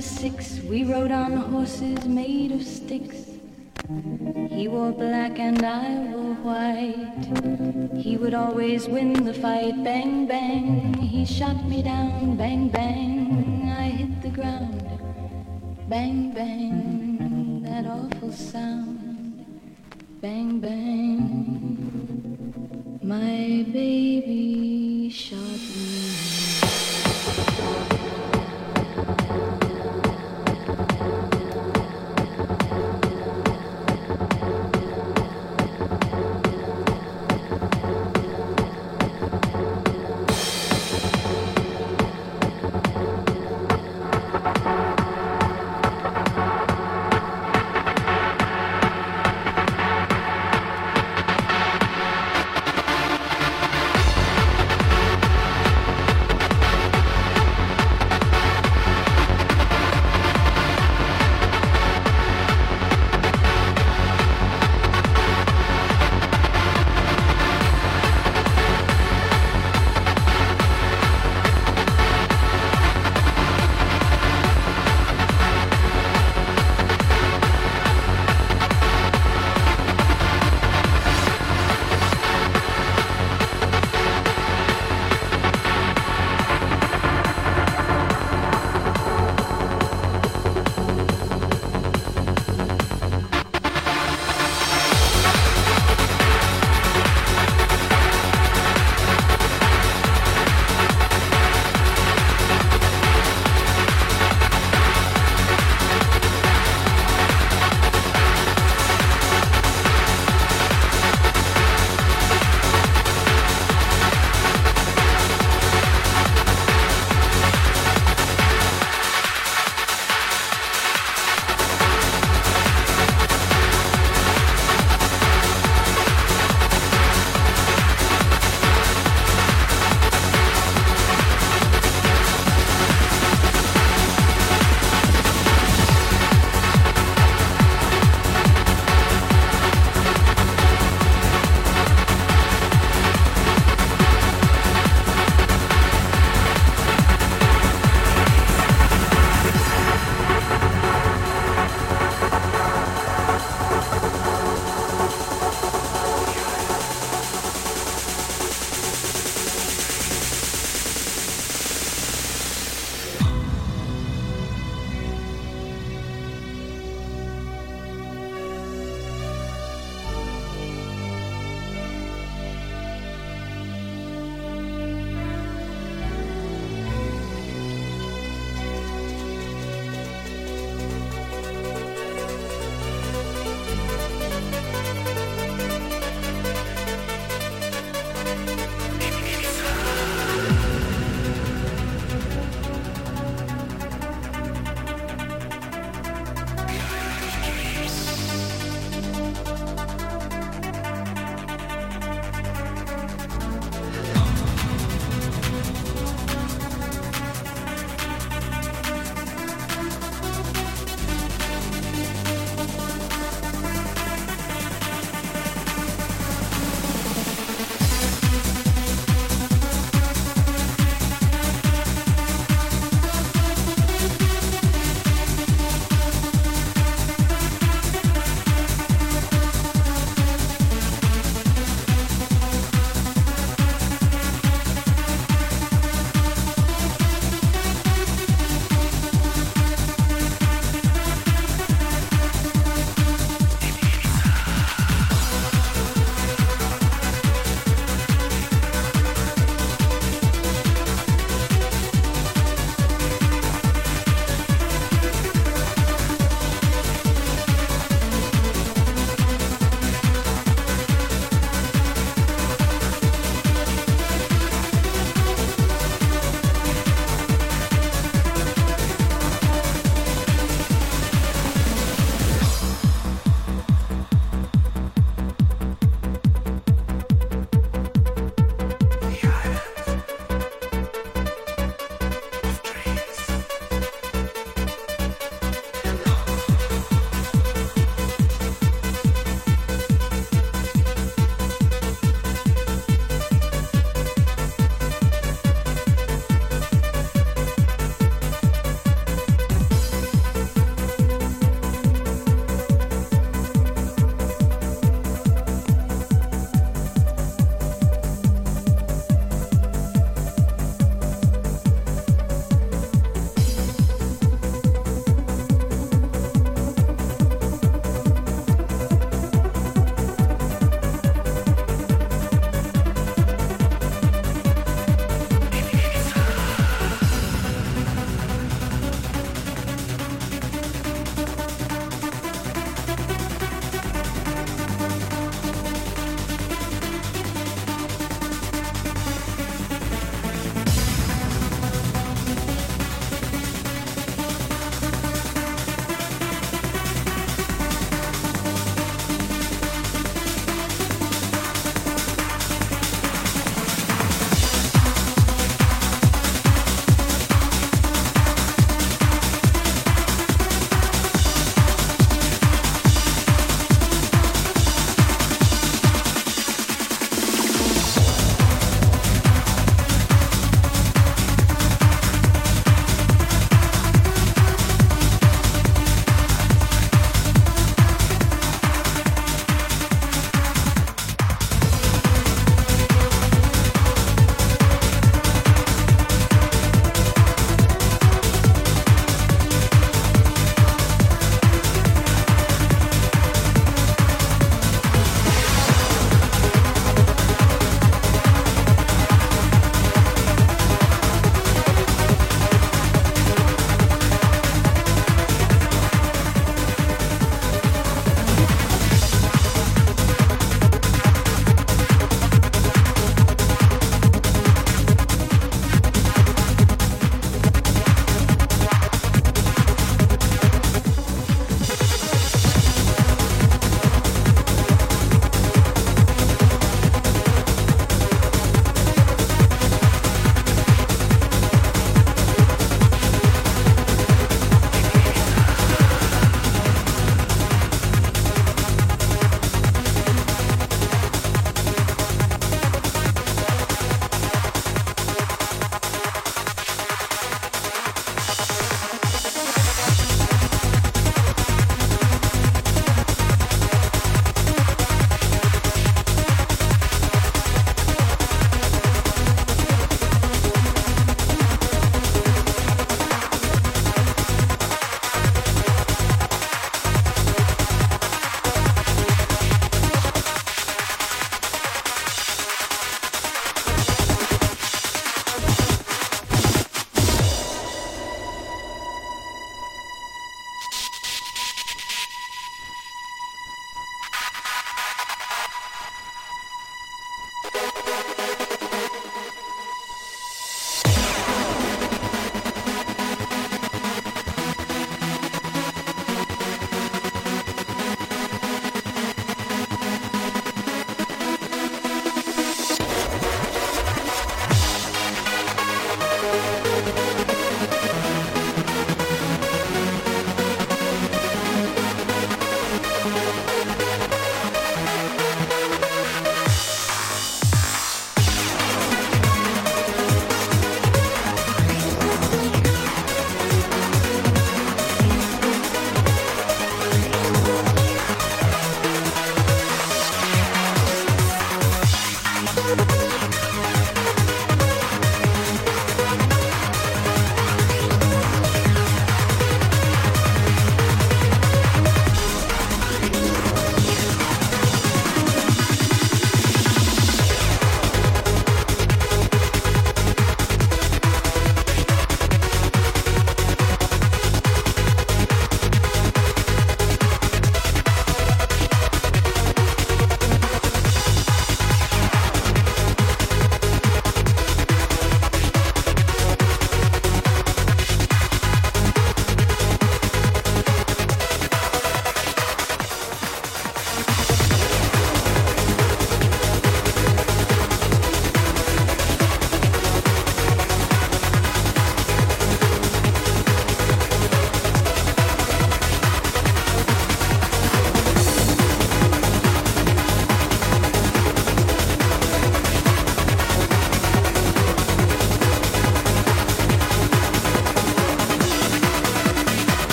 Six. We rode on horses made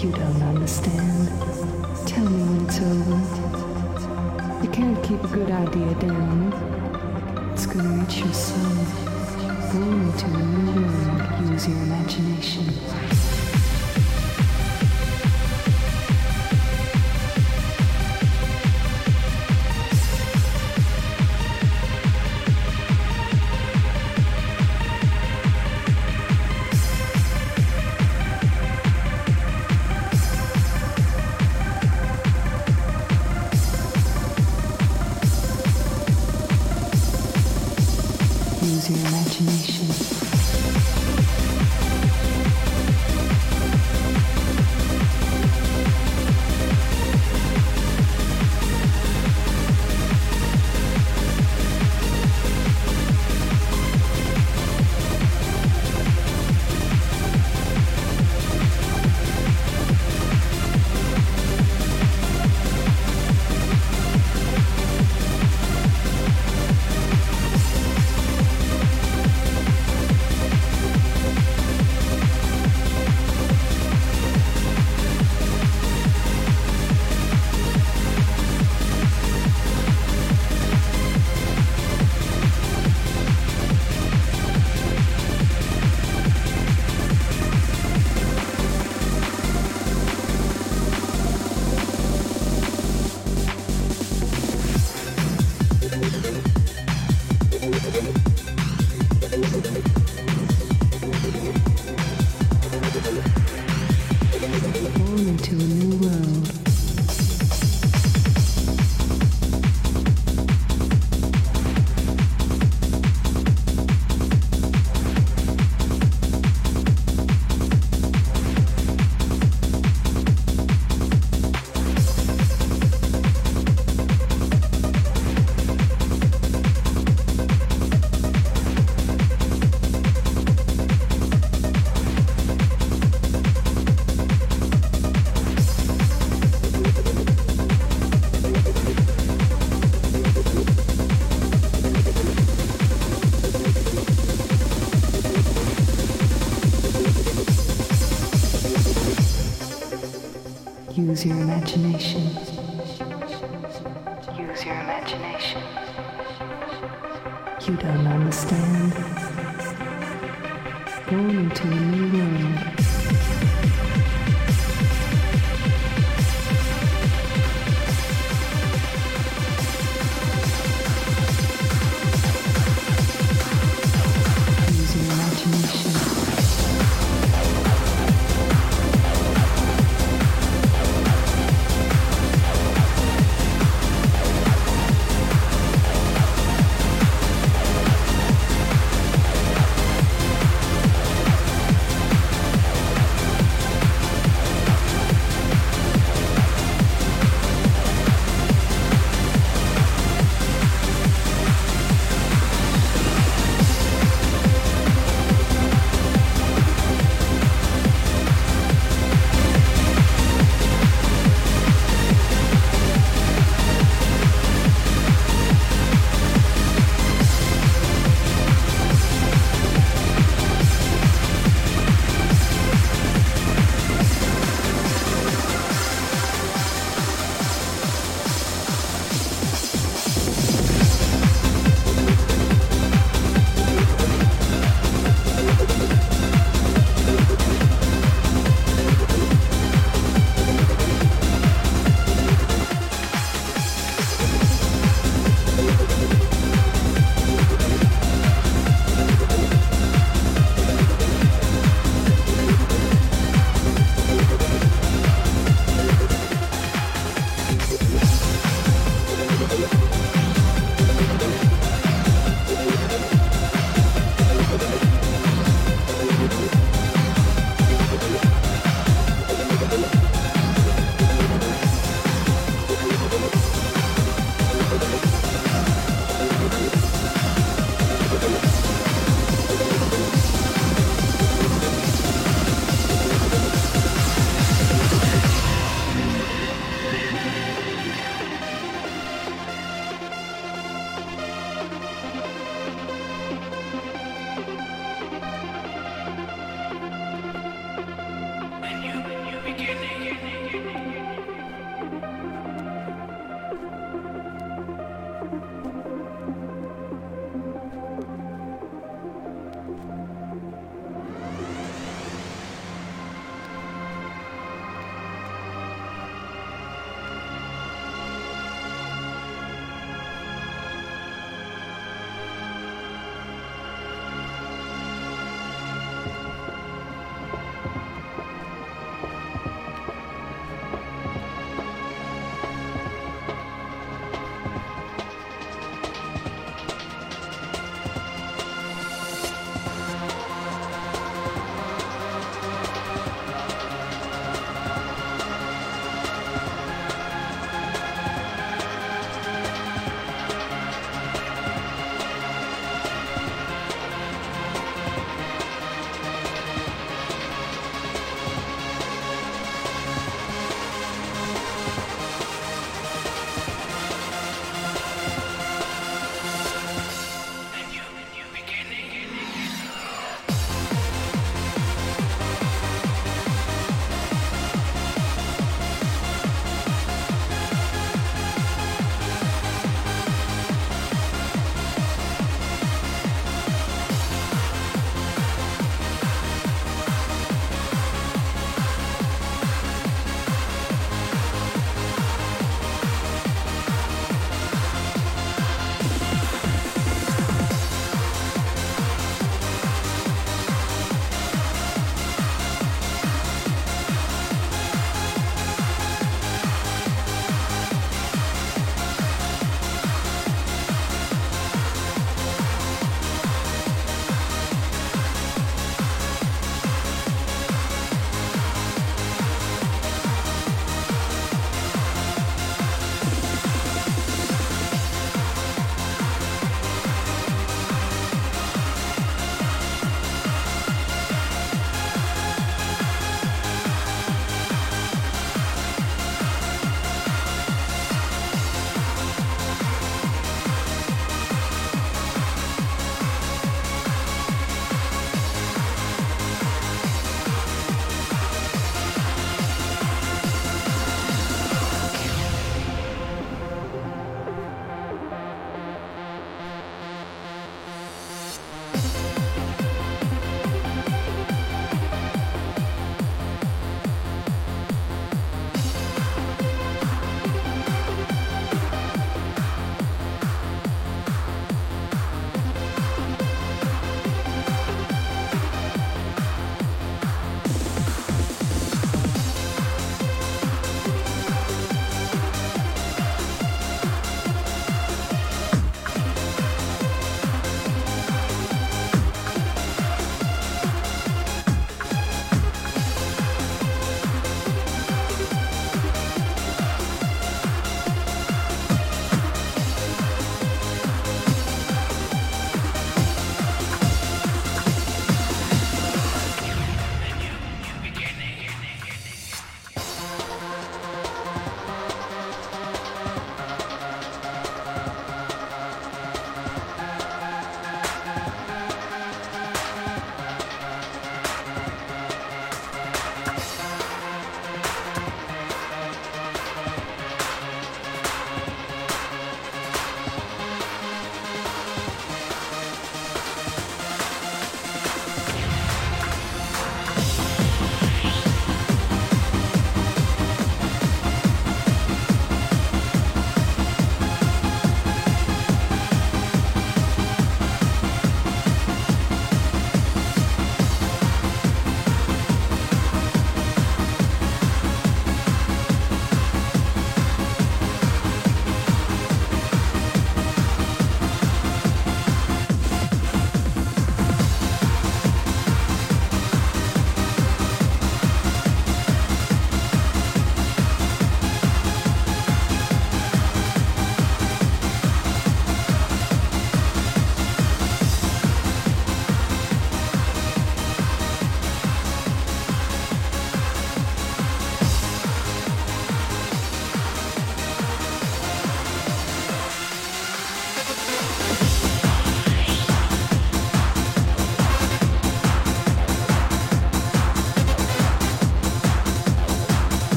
You don't understand. Tell me when it's over. You can't keep a good idea down. It's gonna reach your soul. Go into a new world. Use your imagination. Use your imagination.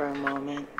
For a moment.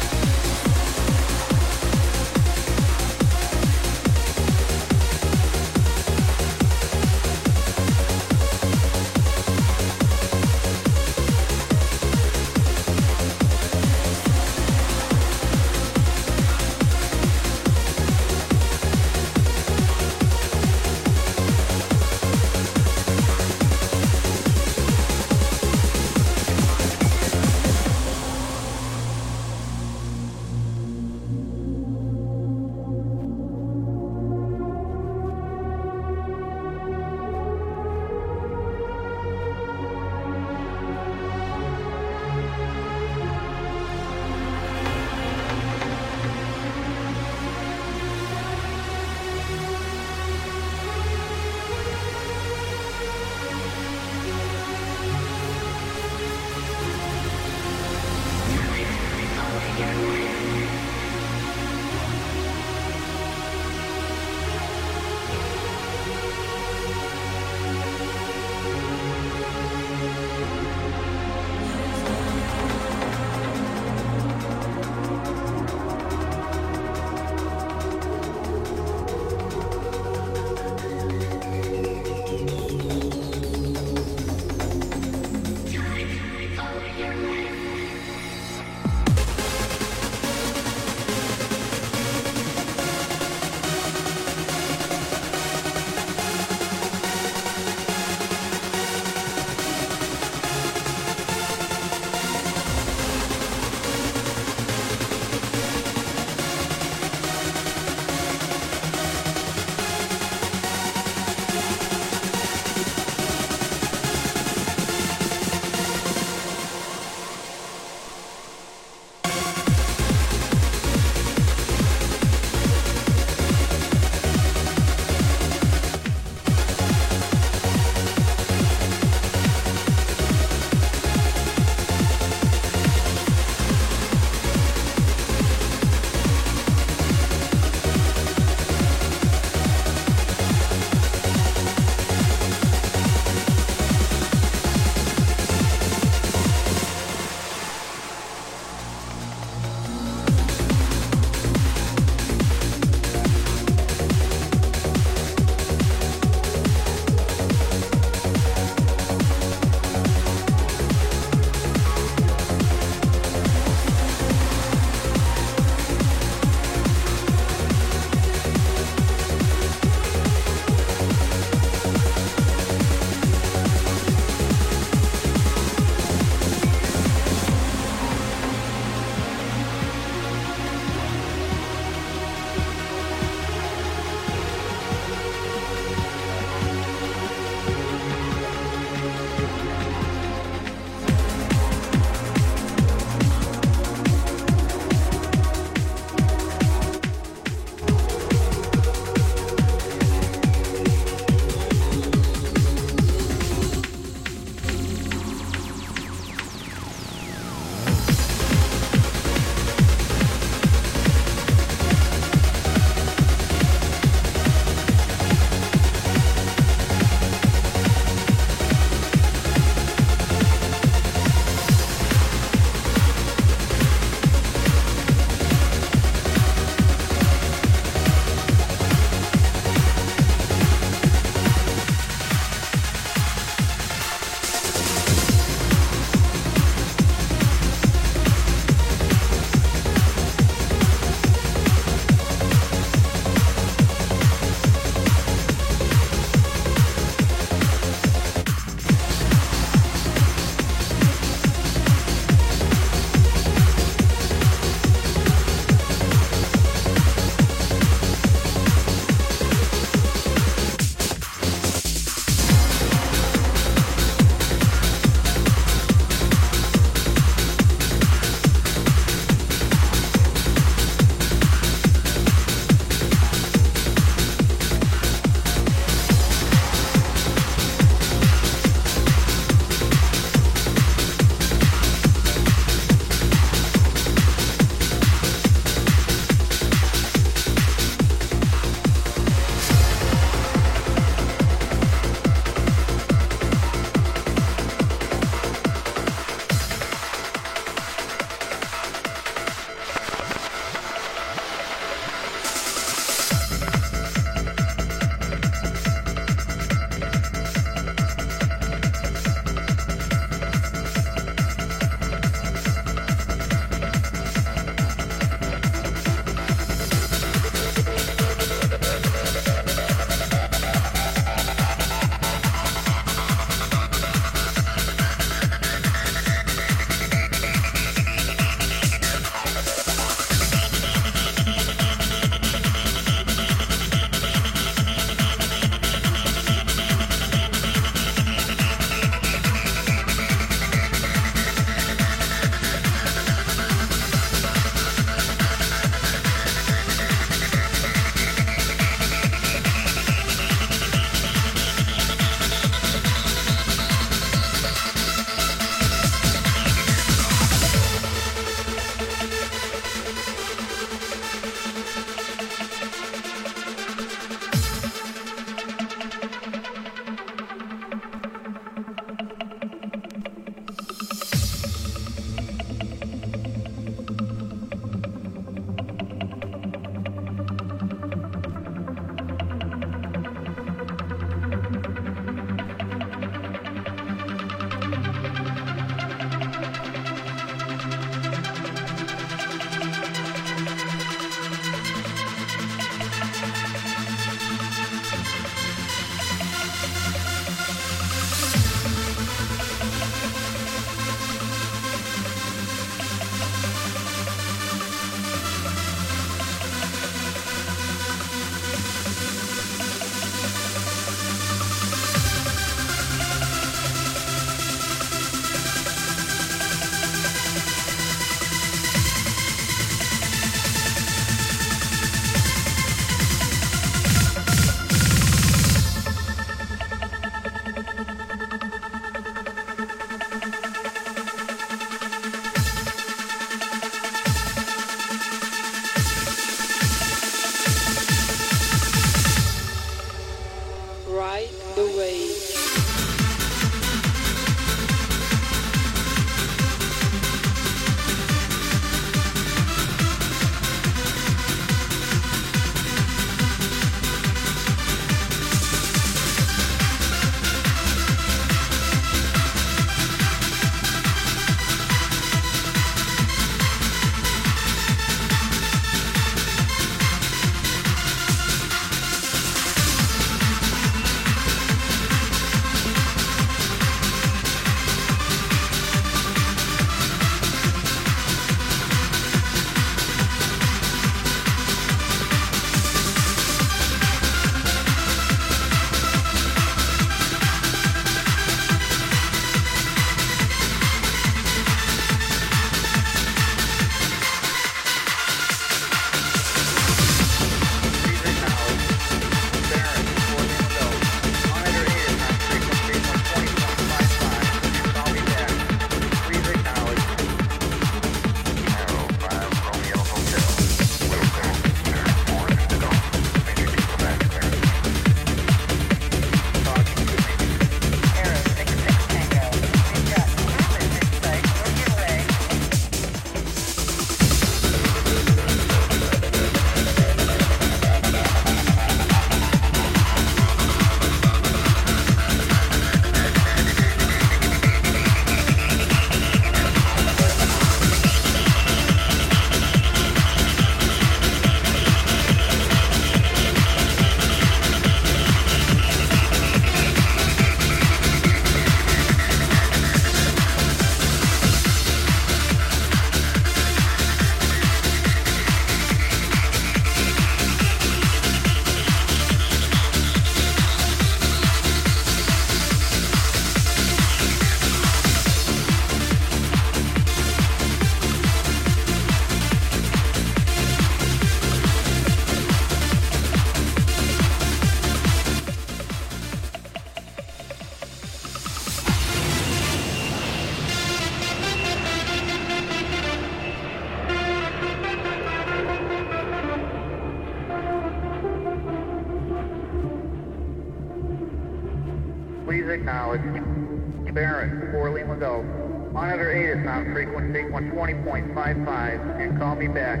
And call me back.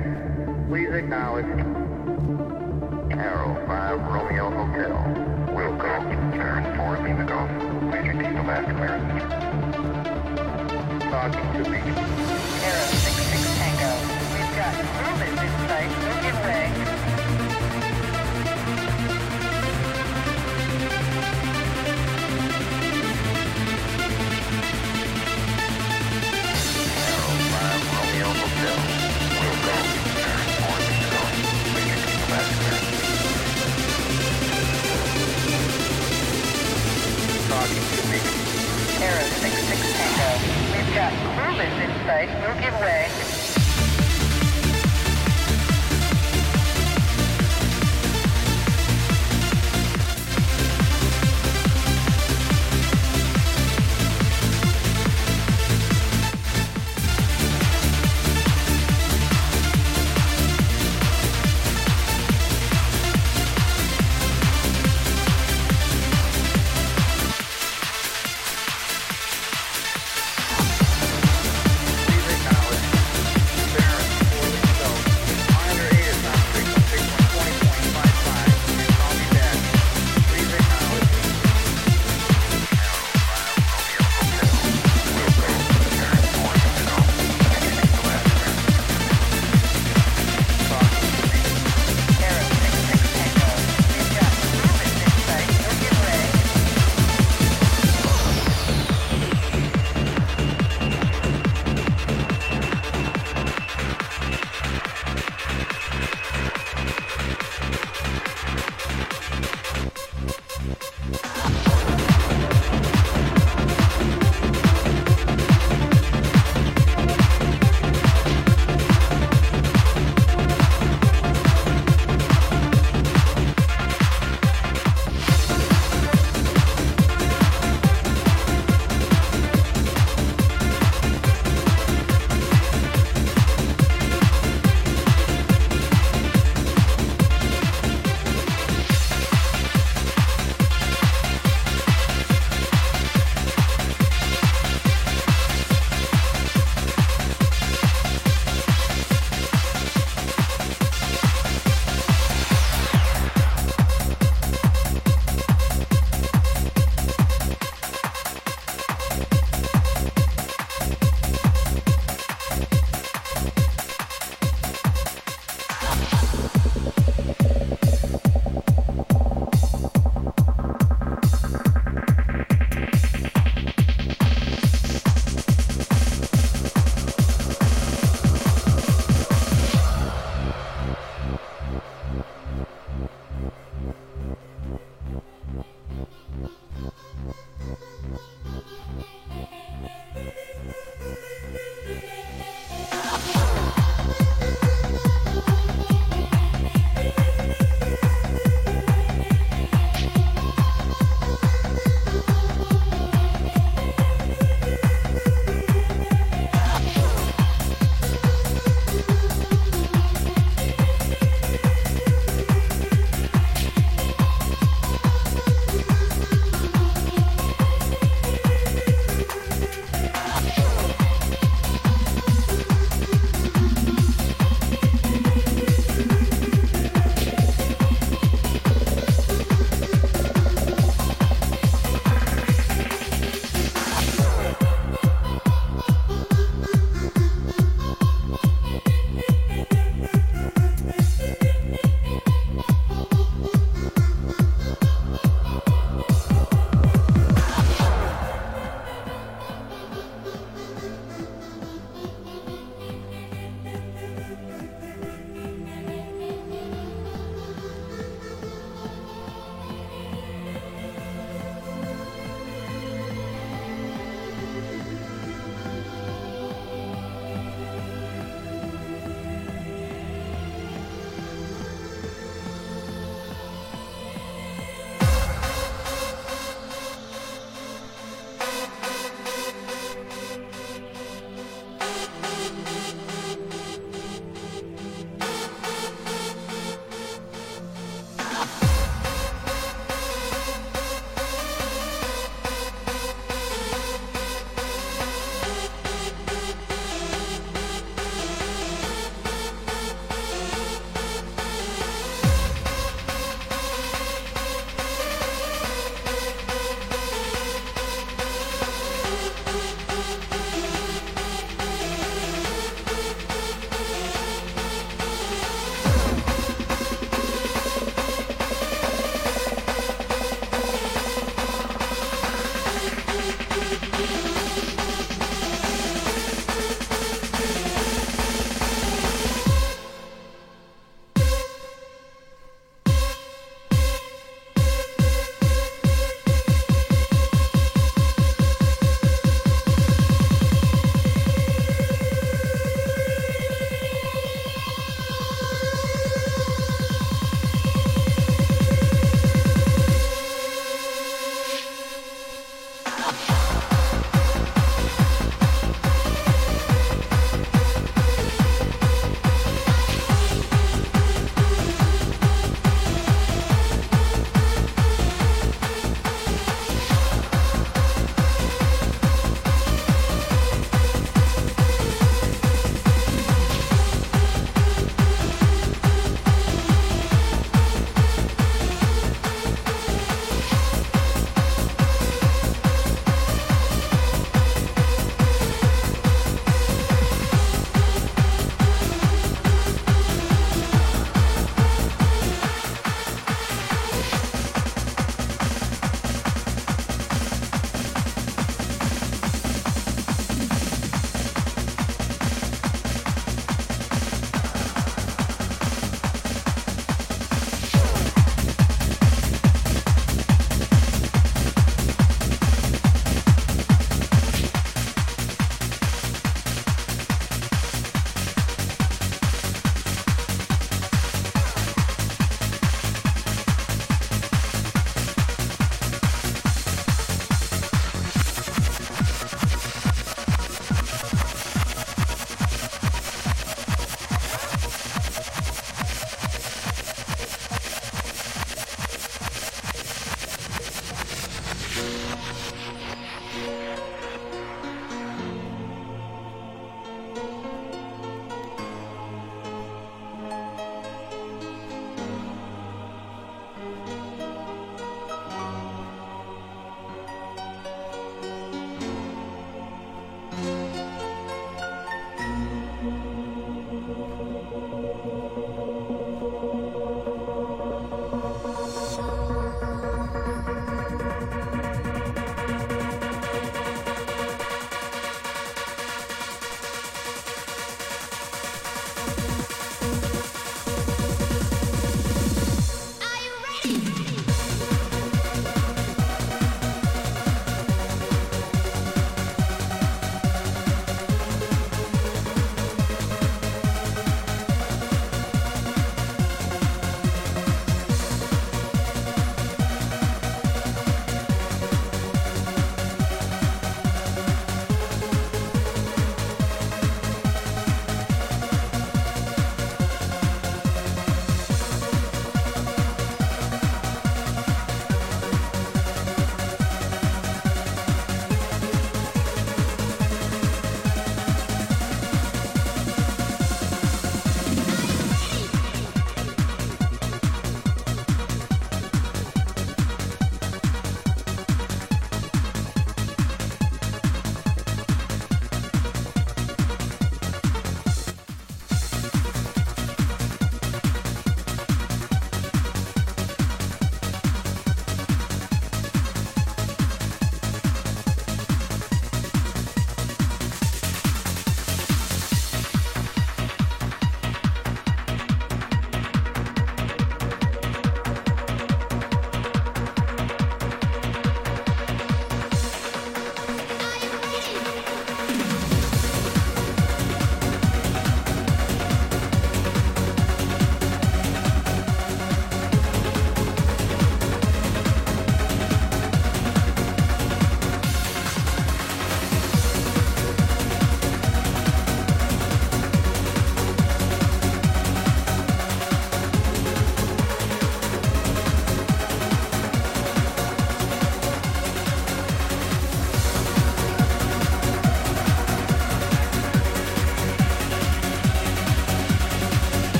Please acknowledge. Arrow 5 Romeo Hotel. Will go. Turn 4 Lima Golf. Major Diesel Master clearance. Talking to me. Arrow 66 Tango. We've got movement in sight. Give way. Arrow 66 Tango. We've got movement in sight. Don't give way. Yeah.